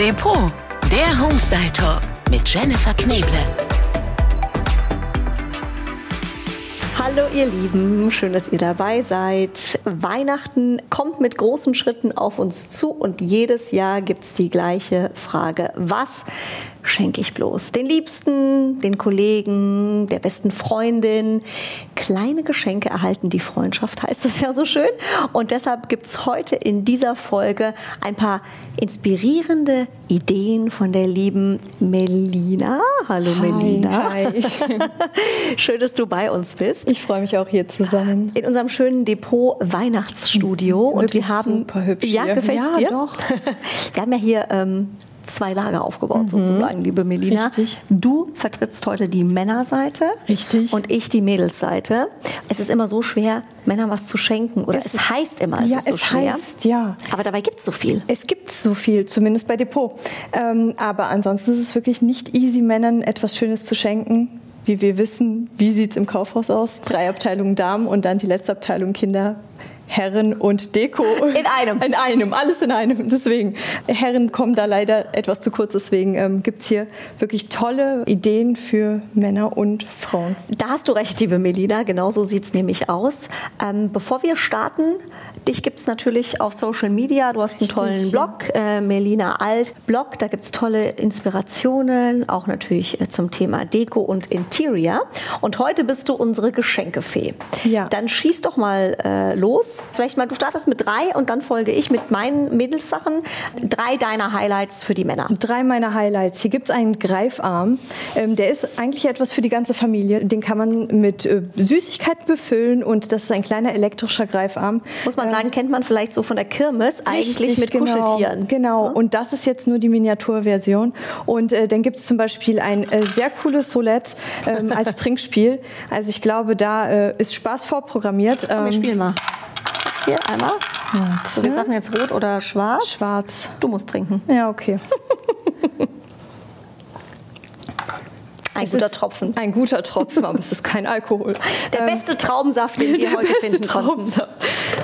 Depot, der Homestyle Talk mit Jennifer Kneble. Hallo ihr Lieben, schön, dass ihr dabei seid. Weihnachten kommt mit großen Schritten auf uns zu und jedes Jahr gibt es die gleiche Frage. Was schenke ich bloß? Den Liebsten, den Kollegen, der besten Freundin. Kleine Geschenke erhalten die Freundschaft, heißt es ja so schön. Und deshalb gibt es heute in dieser Folge ein paar inspirierende Ideen von der lieben Melina. Hallo hi, Melina. Hi. schön, dass du bei uns bist. Ich freue mich auch hier zu sein. In unserem schönen Depot Weihnachtsstudio. und wir haben super hübsch Ja, hier. gefällt's Ja, dir? doch. Wir haben ja hier ähm, zwei Lager aufgebaut, sozusagen, liebe Melina. Richtig. Du vertrittst heute die Männerseite. Richtig. Und ich die Mädelsseite. Es ist immer so schwer, Männern was zu schenken. Oder es, Es- heißt immer, es ja, ist so es schwer. heißt, ja. Aber dabei gibt es so viel. Es gibt so viel, zumindest bei Depot. Ähm, aber ansonsten ist es wirklich nicht easy, Männern etwas Schönes zu schenken. Wie wir wissen, wie sieht es im Kaufhaus aus? Drei Abteilungen Damen und dann die letzte Abteilung Kinder. Herren und Deko. In einem. In einem, alles in einem. Deswegen, Herren kommen da leider etwas zu kurz. Deswegen ähm, gibt es hier wirklich tolle Ideen für Männer und Frauen. Da hast du recht, liebe Melina. Genau so sieht es nämlich aus. Ähm, bevor wir starten, dich gibt es natürlich auf Social Media. Du hast einen Richtig, tollen ja. Blog, äh, Melina Alt Blog. Da gibt es tolle Inspirationen, auch natürlich äh, zum Thema Deko und Interior. Und heute bist du unsere Geschenkefee. Ja. Dann schieß doch mal äh, los. Vielleicht mal, du startest mit drei und dann folge ich mit meinen Mädelssachen. Drei deiner Highlights für die Männer. Drei meiner Highlights. Hier gibt es einen Greifarm. Ähm, der ist eigentlich etwas für die ganze Familie. Den kann man mit äh, Süßigkeiten befüllen und das ist ein kleiner elektrischer Greifarm. Muss man sagen, kennt man vielleicht so von der Kirmes, eigentlich Richtig, mit genau, Kuscheltieren. Genau, und das ist jetzt nur die Miniaturversion. Und äh, dann gibt es zum Beispiel ein äh, sehr cooles Solette ähm, als Trinkspiel. Also ich glaube, da äh, ist Spaß vorprogrammiert. Komm, wir Ähm, spielen mal. Hier einmal. So, wir sagen jetzt rot oder schwarz. Schwarz. Du musst trinken. Ja, okay. Ein Es guter Tropfen. Ein guter Tropfen, aber es ist kein Alkohol. Der Ähm, beste Traubensaft, den wir heute finden. Traubensaft.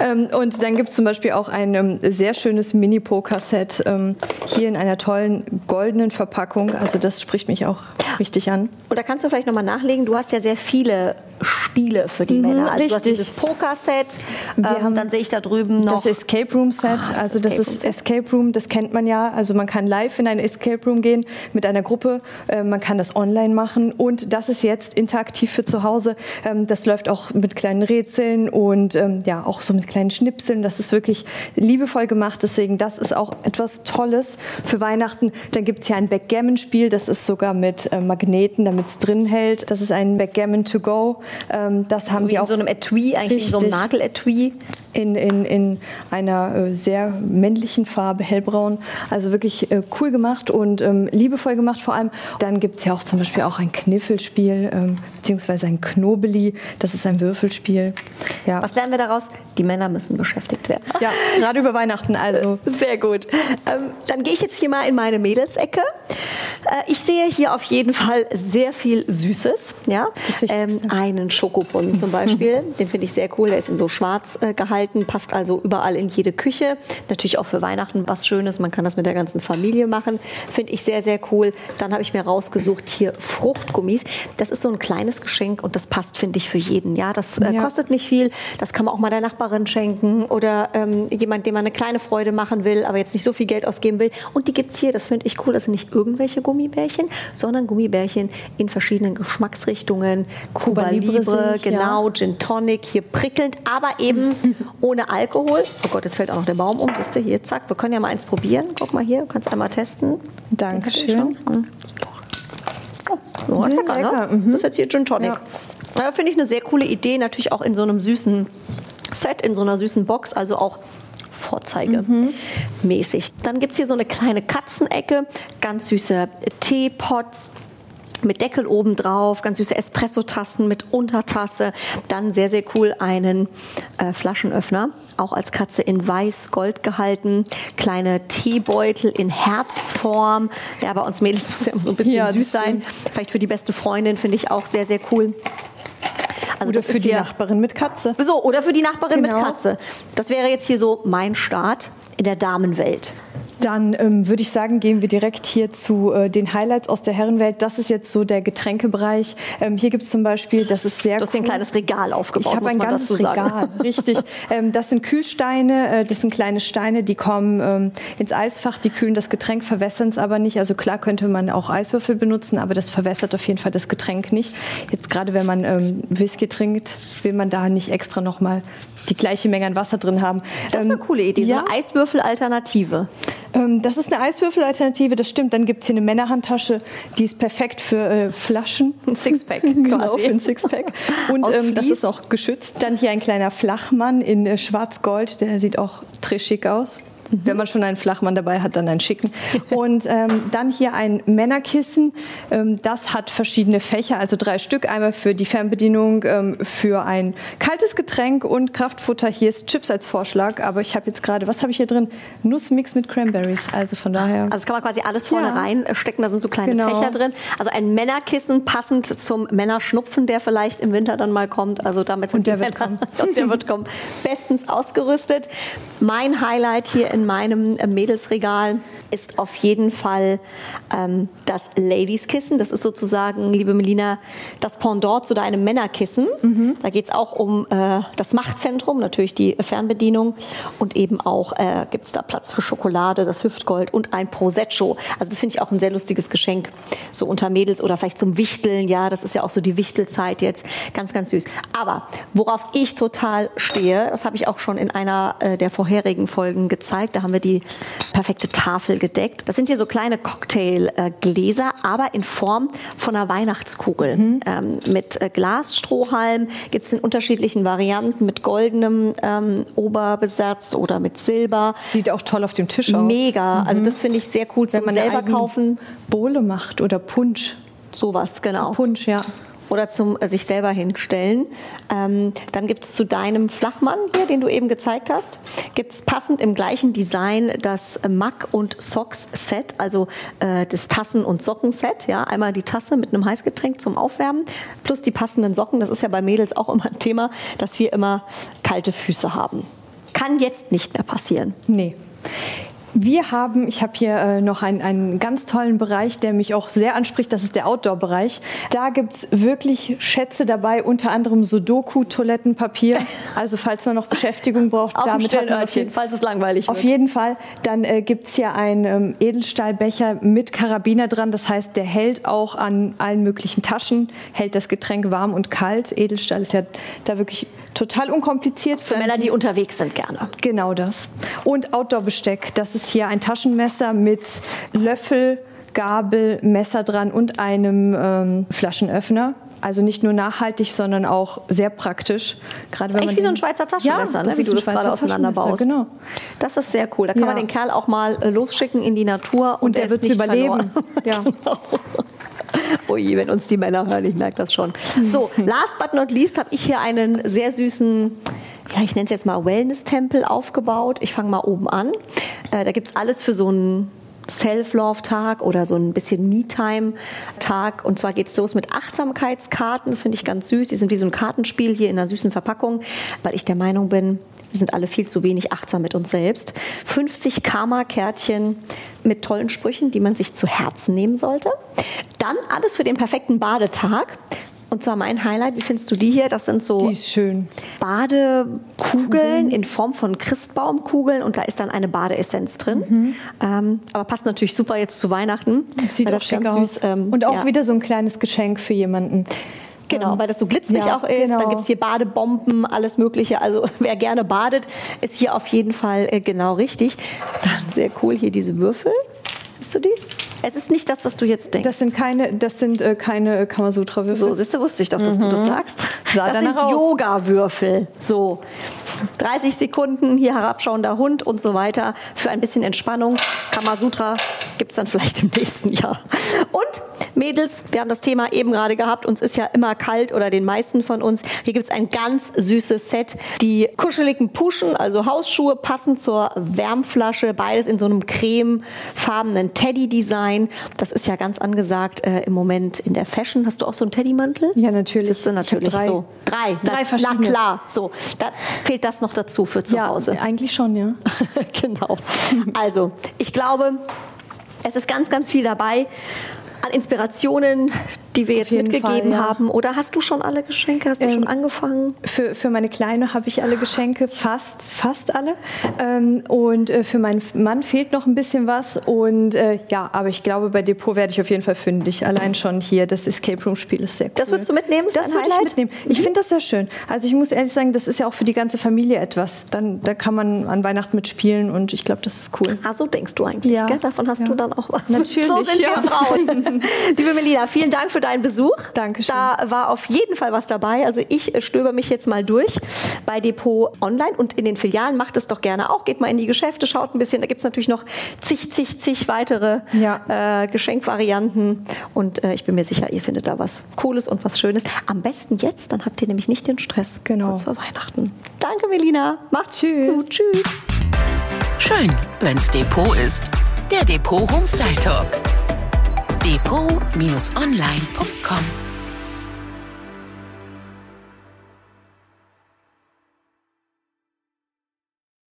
Ähm, und dann gibt es zum Beispiel auch ein ähm, sehr schönes Mini-Poker-Set ähm, hier in einer tollen goldenen Verpackung. Also das spricht mich auch richtig an. Und da kannst du vielleicht nochmal nachlegen. Du hast ja sehr viele Spiele für die Mhm, Männer. Also du hast richtig. dieses Poker-Set. Ähm, dann sehe ich da drüben noch. Das Escape Room Set, Ah, das also das Escape ist Room Set. Escape Room, das kennt man ja. Also man kann live in ein Escape Room gehen mit einer Gruppe, äh, man kann das online machen und das ist jetzt interaktiv für zu Hause. Ähm, das läuft auch mit kleinen Rätseln und ähm, ja auch so mit kleinen Schnipseln. Das ist wirklich liebevoll gemacht, deswegen das ist auch etwas Tolles für Weihnachten. Dann gibt es hier ein Backgammon-Spiel, das ist sogar mit äh, Magneten, damit es drin hält. Das ist ein Backgammon to go. Ähm, das haben wie die in auch so einem Etui, eigentlich in so einem Richtig. Nageletui. In, in, in einer äh, sehr männlichen Farbe, hellbraun. Also wirklich äh, cool gemacht und ähm, liebevoll gemacht vor allem. Dann gibt es ja auch zum Beispiel auch ein Kniffelspiel, ähm, beziehungsweise ein Knobeli. Das ist ein Würfelspiel. Ja, Was lernen wir daraus? Die Männer müssen beschäftigt werden. ja gerade über Weihnachten. Also Sehr gut. Ähm, dann gehe ich jetzt hier mal in meine Mädelsecke. Äh, ich sehe hier auf jeden Fall sehr viel Süßes. Ja? Ähm, einen Schokobrunnen zum Beispiel. Den finde ich sehr cool. Der ist in so schwarz äh, gehalten, passt also überall in jede Küche. Natürlich auch für Weihnachten was Schönes. Man kann das mit der ganzen Familie machen. Finde ich sehr, sehr cool. Dann habe ich mir rausgesucht hier Fruchtgummis. Das ist so ein kleines Geschenk und das passt, finde ich, für jeden. Ja, das äh, Ja. kostet nicht viel. Das kann man auch mal der Nachbarin schenken oder ähm, jemand, dem man eine kleine Freude machen will, aber jetzt nicht so viel Geld ausgeben will. Und die gibt es hier, das finde ich cool. Das sind nicht irgendwelche Gummibärchen, sondern Gummibärchen in verschiedenen Geschmacksrichtungen. Cuba, Cuba Libre, Libre genau, Gin Tonic, hier prickelnd, aber eben ohne Alkohol. Oh Gott, jetzt fällt auch noch der Baum um. Siehst du, hier, zack. Wir können ja mal eins probieren. Guck mal hier, du kannst einmal testen. Dankeschön. Schon. Oh, Ja, lecker, lecker, ne? Das ist jetzt hier Gin Tonic. Ja. Ja. Finde ich eine sehr coole Idee. Natürlich auch in so einem süßen Set, in so einer süßen Box. Also auch Vorzeigemäßig. Dann gibt es hier so eine kleine Katzenecke, ganz süße Teepots mit Deckel oben drauf, ganz süße Espresso-Tassen mit Untertasse. Dann sehr, sehr cool einen äh, Flaschenöffner, auch als Katze in weiß-gold gehalten. Kleine Teebeutel in Herzform. Ja, bei uns Mädels muss ja immer so ein bisschen Ja, süß sein. Vielleicht für die beste Freundin finde ich auch sehr, sehr cool. Also Oder für die hier- Nachbarin mit Katze. so, oder für die Nachbarin Genau. mit Katze. Das wäre jetzt hier so mein Start in der Damenwelt. Dann ähm, würde ich sagen, gehen wir direkt hier zu äh, den Highlights aus der Herrenwelt. Das ist jetzt so der Getränkebereich. Ähm, hier gibt es zum Beispiel, das ist sehr Du hast hier ein kleines Regal aufgebaut, Ich habe ein ganzes Regal, richtig. Ähm, das sind Kühlsteine, äh, das sind kleine Steine, die kommen ähm, ins Eisfach, die kühlen das Getränk, verwässern es aber nicht. Also klar könnte man auch Eiswürfel benutzen, aber das verwässert auf jeden Fall das Getränk nicht. Jetzt gerade wenn man ähm, Whisky trinkt, will man da nicht extra nochmal die gleiche Menge an Wasser drin haben. Das ist eine coole Idee, ja. so eine Eiswürfel-Alternative. Ähm, das ist eine Eiswürfel-Alternative, das stimmt. Dann gibt es hier eine Männerhandtasche, die ist perfekt für äh, Flaschen. Ein Sixpack genau, für ein Sixpack. Und ähm, das ist auch geschützt. Dann hier ein kleiner Flachmann in äh, schwarz-gold, der sieht auch très schick aus. Mhm. Wenn man schon einen Flachmann dabei hat, dann einen schicken. Und ähm, dann hier ein Männerkissen. Ähm, das hat verschiedene Fächer, also drei Stück. Einmal für die Fernbedienung, ähm, für ein kaltes Getränk und Kraftfutter. Hier ist Chips als Vorschlag. Aber ich habe jetzt gerade, was habe ich hier drin? Nussmix mit Cranberries. Also von daher. Also kann man quasi alles vorne ja. reinstecken. Da sind so kleine genau. Fächer drin. Also ein Männerkissen passend zum Männerschnupfen, der vielleicht im Winter dann mal kommt. Also damit sind und der wird kommen. der wird kommen. Bestens ausgerüstet. Mein Highlight hier in meinem äh, Mädelsregal ist auf jeden Fall ähm, das Ladies-Kissen. Das ist sozusagen, liebe Melina, das Pendant zu deinem Männerkissen. Mhm. Da geht es auch um äh, das Machtzentrum, natürlich die Fernbedienung und eben auch äh, gibt es da Platz für Schokolade, das Hüftgold und ein Prosecco. Also das finde ich auch ein sehr lustiges Geschenk, so unter Mädels oder vielleicht zum Wichteln. Ja, das ist ja auch so die Wichtelzeit jetzt. Ganz, ganz süß. Aber worauf ich total stehe, das habe ich auch schon in einer äh, der vorherigen Folgen gezeigt. Da haben wir die perfekte Tafel gedeckt. Das sind hier so kleine Cocktailgläser, aber in Form von einer Weihnachtskugel. Mhm. Ähm, mit äh, Glasstrohhalm gibt es in unterschiedlichen Varianten mit goldenem ähm, Oberbesatz oder mit Silber. Sieht auch toll auf dem Tisch aus. Mega. Mhm. Also das finde ich sehr cool Wenn zum selber kaufen. Bohle macht oder Punsch. Sowas, genau. Punsch, ja oder zum äh, sich selber hinstellen. Ähm, dann gibt es zu deinem Flachmann hier, den du eben gezeigt hast, gibt es passend im gleichen Design das Mack und Socks Set, also äh, das Tassen- und Sockenset. Ja, einmal die Tasse mit einem Heißgetränk zum Aufwärmen plus die passenden Socken. Das ist ja bei Mädels auch immer ein Thema, dass wir immer kalte Füße haben. Kann jetzt nicht mehr passieren. Nee. Wir haben, ich habe hier äh, noch einen, einen ganz tollen Bereich, der mich auch sehr anspricht, das ist der Outdoor-Bereich. Da gibt es wirklich Schätze dabei, unter anderem Sudoku, Toilettenpapier. Also falls man noch Beschäftigung braucht, damit hat man auf jeden, falls es langweilig Auf jeden Fall. Dann äh, gibt es hier einen ähm, Edelstahlbecher mit Karabiner dran. Das heißt, der hält auch an allen möglichen Taschen, hält das Getränk warm und kalt. Edelstahl ist ja da wirklich total unkompliziert. Für Männer, die unterwegs sind, gerne. Genau das. Und Outdoor-Besteck. Das ist hier ein Taschenmesser mit Löffel, Gabel, Messer dran und einem ähm, Flaschenöffner. Also nicht nur nachhaltig, sondern auch sehr praktisch. Gerade wenn man wie so ein Schweizer Taschenmesser, ja, ne? wie du das gerade auseinanderbaust. Genau. Das ist sehr cool. Da kann ja. man den Kerl auch mal äh, losschicken in die Natur und, und der wird überleben. Ja. genau. Ui, wenn uns die Männer hören, ich merke das schon. So, last but not least habe ich hier einen sehr süßen ja, ich nenne es jetzt mal Wellness-Tempel aufgebaut. Ich fange mal oben an. Äh, da gibt es alles für so einen Self-Love-Tag oder so ein bisschen Me-Time-Tag. Und zwar geht es los mit Achtsamkeitskarten. Das finde ich ganz süß. Die sind wie so ein Kartenspiel hier in einer süßen Verpackung, weil ich der Meinung bin, wir sind alle viel zu wenig achtsam mit uns selbst. 50 Karma-Kärtchen mit tollen Sprüchen, die man sich zu Herzen nehmen sollte. Dann alles für den perfekten Badetag. Und zwar mein Highlight, wie findest du die hier? Das sind so Badekugeln Kugeln. in Form von Christbaumkugeln und da ist dann eine Badeessenz drin. Mhm. Ähm, aber passt natürlich super jetzt zu Weihnachten. Das sieht auch schick aus. Süß, ähm, und auch ja. wieder so ein kleines Geschenk für jemanden. Genau, ähm, weil das so glitzerig ja, auch ist. Genau. Dann gibt es hier Badebomben, alles Mögliche. Also wer gerne badet, ist hier auf jeden Fall äh, genau richtig. Dann sehr cool hier diese Würfel. Siehst du die? Es ist nicht das, was du jetzt denkst. Das sind keine, das sind äh, keine Kamasutra-Würfel. So, siehst du, wusste ich doch, dass mhm. du das mhm. sagst. Sah das sind Yoga-Würfel. So. 30 Sekunden, hier herabschauender Hund und so weiter für ein bisschen Entspannung. Kamasutra gibt es dann vielleicht im nächsten Jahr. Und Mädels, wir haben das Thema eben gerade gehabt, uns ist ja immer kalt oder den meisten von uns. Hier gibt es ein ganz süßes Set. Die kuscheligen Puschen, also Hausschuhe, passend zur Wärmflasche, beides in so einem cremefarbenen Teddy-Design. Das ist ja ganz angesagt äh, im Moment in der Fashion. Hast du auch so einen Teddymantel? Ja, natürlich. Das ist natürlich drei. so. Drei. Drei verschiedene. Na klar, so. Da fehlt das noch dazu für zu ja, Hause? Eigentlich schon, ja. genau. Also, ich glaube, es ist ganz, ganz viel dabei an Inspirationen, die wir jetzt mitgegeben Fall, ja. haben. Oder hast du schon alle Geschenke? Hast du ähm, schon angefangen? Für, für meine Kleine habe ich alle Geschenke, fast, fast alle. Ähm, und äh, für meinen Mann fehlt noch ein bisschen was. Und äh, ja, aber ich glaube, bei Depot werde ich auf jeden Fall fündig. Allein schon hier, das Escape Room Spiel ist sehr cool. Das würdest du mitnehmen? Das würde ich mitnehmen. Ich finde das sehr schön. Also ich muss ehrlich sagen, das ist ja auch für die ganze Familie etwas. Dann, da kann man an Weihnachten mitspielen und ich glaube, das ist cool. Ah, so denkst du eigentlich, ja. Gell? Davon hast ja. du dann auch was. Natürlich, so sind ja. wir Frauen. Liebe Melina, vielen Dank für deinen Besuch. Dankeschön. Da war auf jeden Fall was dabei. Also ich äh, stöber mich jetzt mal durch bei Depot Online und in den Filialen. Macht es doch gerne auch. Geht mal in die Geschäfte, schaut ein bisschen. Da gibt es natürlich noch zig, zig, zig weitere ja. äh, Geschenkvarianten. Und äh, ich bin mir sicher, ihr findet da was Cooles und was Schönes. Am besten jetzt, dann habt ihr nämlich nicht den Stress. Genau. Kurz vor Weihnachten. Danke, Melina. Macht's gut. Tschüss. Schön, wenn's Depot ist. Der Depot Homestyle Talk. Depot-online.com